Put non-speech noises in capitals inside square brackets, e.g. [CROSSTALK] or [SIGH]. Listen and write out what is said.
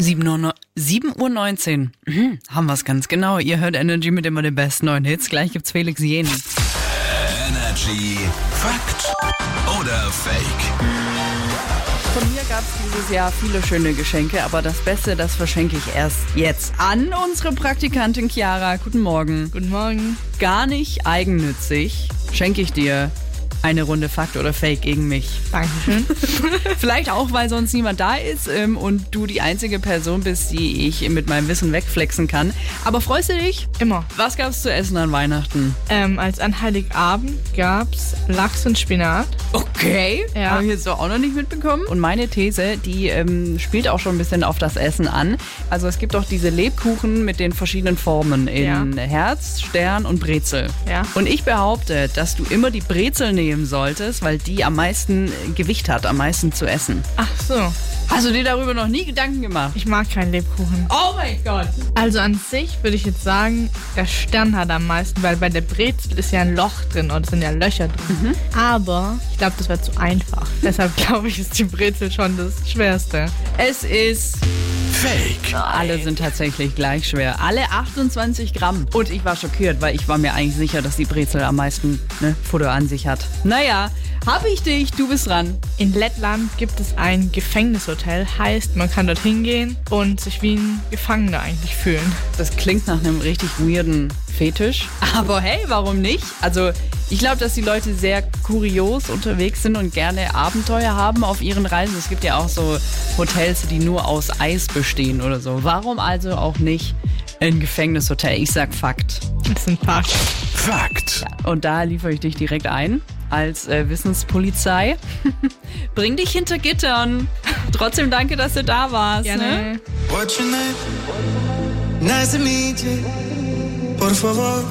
7.19 Uhr. 7.19 Uhr. Mhm, haben wir es ganz genau. Ihr hört Energy mit immer den besten neuen Hits. Gleich gibt's Felix Jen. Energy Fakt oder Fake? Von mir gab es dieses Jahr viele schöne Geschenke, aber das Beste, das verschenke ich erst jetzt an unsere Praktikantin Chiara. Guten Morgen. Guten Morgen. Gar nicht eigennützig schenke ich dir eine Runde Fakt oder Fake gegen mich. Dankeschön. Vielleicht auch, weil sonst niemand da ist ähm, und du die einzige Person bist, die ich mit meinem Wissen wegflexen kann. Aber freust du dich? Immer. Was gab's zu essen an Weihnachten? Ähm, als an Heiligabend gab's Lachs und Spinat. Okay. Ja. Habe ich jetzt auch noch nicht mitbekommen. Und meine These, die ähm, spielt auch schon ein bisschen auf das Essen an. Also es gibt doch diese Lebkuchen mit den verschiedenen Formen in Ja. Herz, Stern und Brezel. Ja. Und ich behaupte, dass du immer die Brezel nehmen solltest, weil die am meisten Gewicht hat, am meisten zu essen. Ach so. Hast du dir darüber noch nie Gedanken gemacht? Ich mag keinen Lebkuchen. Oh mein Gott. Also an sich würde ich jetzt sagen, der Stern hat am meisten, weil bei der Brezel ist ja ein Loch drin und es sind ja Löcher drin. Aber ich glaube, das wäre zu einfach. [LAUGHS] Deshalb glaube ich, ist die Brezel schon das Schwerste. Es ist Fake. Alle sind tatsächlich gleich schwer. Alle 28 Gramm. Und ich war schockiert, weil ich war mir eigentlich sicher, dass die Brezel am meisten ne, Futter an sich hat. Naja, hab ich dich, du bist dran. In Lettland gibt es ein Gefängnishotel, heißt, man kann dort hingehen und sich wie ein Gefangener eigentlich fühlen. Das klingt nach einem richtig weirden Fetisch. Aber hey, warum nicht? Also, ich glaube, dass die Leute sehr kurios unterwegs sind und gerne Abenteuer haben auf ihren Reisen. Es gibt ja auch so Hotels, die nur aus Eis bestehen oder so. Warum also auch nicht ein Gefängnishotel? Ich sag Fakt. Das ist ein Fakt. Fakt. Und da liefere ich dich direkt ein als äh, Wissenspolizei. [LAUGHS] Bring dich hinter Gittern. Trotzdem danke, dass du da warst. Ne? Gerne. What's your name? Nice to meet you. Por favor,